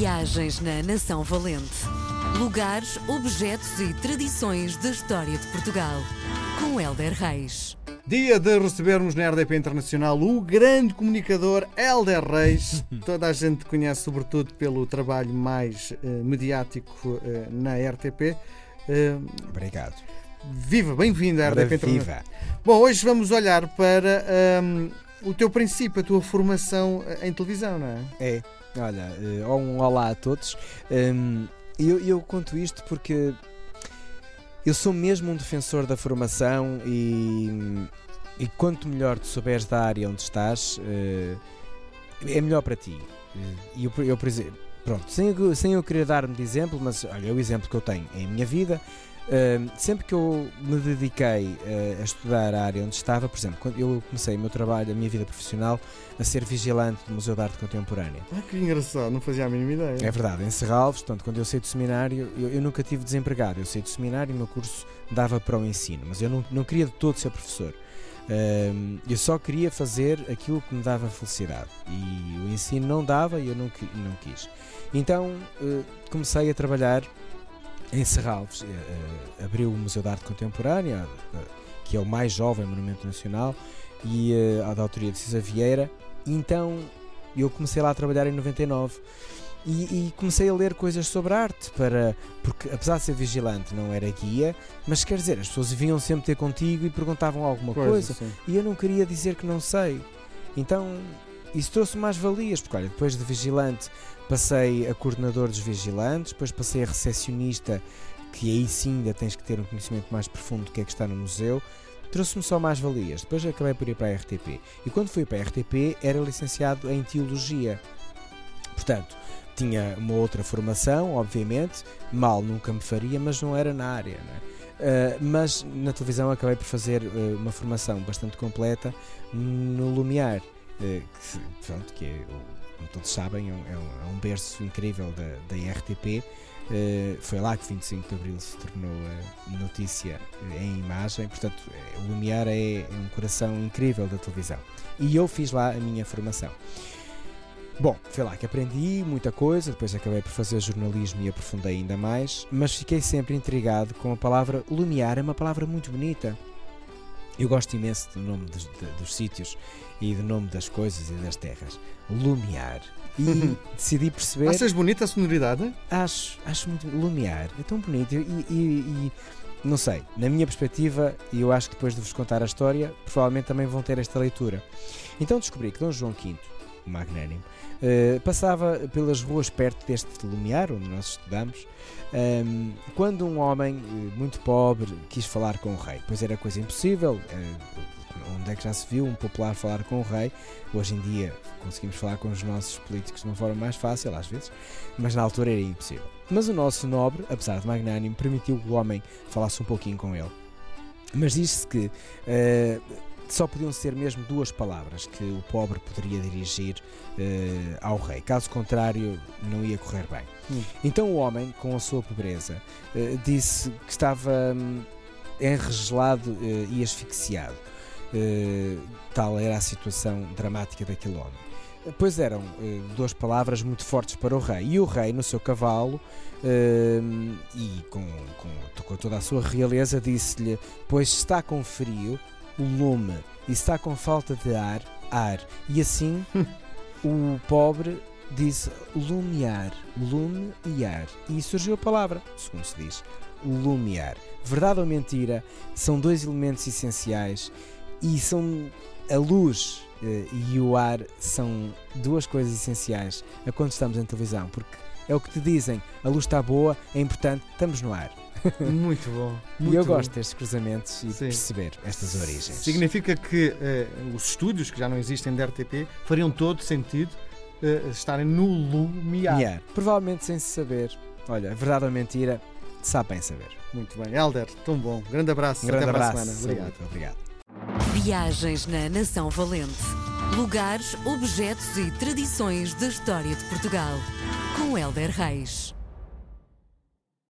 Viagens na Nação Valente. Lugares, objetos e tradições da história de Portugal. Com Helder Reis. Dia de recebermos na RDP Internacional o grande comunicador Helder Reis. Toda a gente conhece, sobretudo, pelo trabalho mais eh, mediático eh, na RTP. Eh, Obrigado. viva, bem-vindo à RDP Internacional. viva. Bom, hoje vamos olhar para ahm, o teu princípio, a tua formação eh, em televisão, não é? É, olha, eh, um olá a todos. Hum, eu, eu conto isto porque eu sou mesmo um defensor da formação e, e quanto melhor tu souberes da área onde estás, eh, é melhor para ti. E eu, eu, por exemplo, pronto, sem, sem eu querer dar-me de exemplo, mas olha, o exemplo que eu tenho é a minha vida. Sempre que eu me dediquei eh, a estudar a área onde estava, por exemplo, quando eu comecei o meu trabalho, a minha vida profissional, a ser vigilante do Museu de Arte Contemporânea. Ah, que engraçado, não fazia a mínima ideia. É verdade, em Serralves, portanto, quando eu saí do seminário, eu, eu nunca tive desempregado. Eu saí do seminário e o meu curso dava para o ensino, mas eu não, não queria de todo ser professor. Hum, eu só queria fazer aquilo que me dava felicidade e o ensino não dava e eu não, não quis. Então eh, comecei a trabalhar em Serralves, eh, eh, abriu o Museu de Arte Contemporânea, eh, que é o mais jovem monumento nacional, e a da autoria de Cisa Vieira. Então eu comecei lá a trabalhar em 99 e, e comecei a ler coisas sobre arte para porque apesar de ser vigilante não era guia mas quer dizer as pessoas vinham sempre ter contigo e perguntavam alguma coisa sim. e eu não queria dizer que não sei. Então isso trouxe mais valias, porque olha, depois de vigilante passei a coordenador dos vigilantes, depois passei a recepcionista, que aí sim ainda tens que ter um conhecimento mais profundo do que é que está no museu. Trouxe-me só mais valias. Depois acabei por ir para a RTP. E quando fui para a RTP era licenciado em Teologia. Portanto, tinha uma outra formação, obviamente, mal nunca me faria, mas não era na área. É? Uh, mas na televisão acabei por fazer uh, uma formação bastante completa no Lumiar, que, pronto, que é, como todos sabem, é um, é um- é um berço incrível da, da RTP. Uh, foi lá que 25 de Abril se tornou uh, notícia em imagem, portanto, eh, o Lumiar é, é um coração incrível da televisão. E eu fiz lá a minha formação. Bom, foi lá que aprendi muita coisa, depois acabei por fazer jornalismo e aprofundei ainda mais, mas fiquei sempre intrigado com a palavra Lumiar, é uma palavra muito bonita. Eu gosto imenso do nome dos, de- dos sítios e do nome das coisas e das terras. Lumiar. E decidi perceber. Achas bonita a sonoridade? Acho, acho muito. Lumiar é tão bonito e, e- e- não sei, na minha perspectiva, e eu acho que depois de vos contar a história, provavelmente também vão ter esta leitura. Então descobri que Dom João V, Magnânimo, eh, passava pelas ruas perto deste Lumiar, onde nós estudamos, ehm, quando um homem eh, muito pobre quis falar com o rei. Pois era coisa impossível. eh, onde é que já se viu um popular falar com o rei? Hoje em dia conseguimos falar com os nossos políticos de uma forma mais fácil, às vezes, mas na altura era impossível. Mas o nosso nobre, apesar de magnânimo, permitiu que o homem falasse um pouquinho com ele. Mas diz-se que eh, só podiam ser mesmo duas palavras que o pobre poderia dirigir eh, ao rei. Caso contrário, não ia correr bem. Hum. Então o homem, com a sua pobreza, eh, disse que estava hum, enregelado eh, e asfixiado. Tal era a situação dramática daquele homem. Pois eram eh, duas palavras muito fortes para o rei. E o rei, no seu cavalo, eh, e com, com, com toda a sua realeza, disse-lhe: Pois está com frio, o lume, e está com falta de ar, ar. E assim o pobre disse lumiar, lume e ar. E surgiu a palavra, segundo se diz, lumiar. Verdade ou mentira são dois elementos essenciais e são a luz eh, e o ar são duas coisas essenciais a quando estamos em televisão, porque é o que te dizem, a luz está boa, é importante, estamos no ar. Muito bom. e muito eu bom. gosto destes cruzamentos e de Sim. perceber estas origens. Significa que eh, os estúdios que já não existem da RTP fariam todo sentido eh, estarem no Lumiar. Miar. Provavelmente sem se saber. Olha, verdade ou mentira, sabe bem saber. Muito bem. Helder, tão bom. Grande abraço. Grande Até abraço. semana. Obrigado. Saúde. Obrigado. Viagens na Nação Valente. Lugares, objetos e tradições da história de Portugal. Com Helder Reis.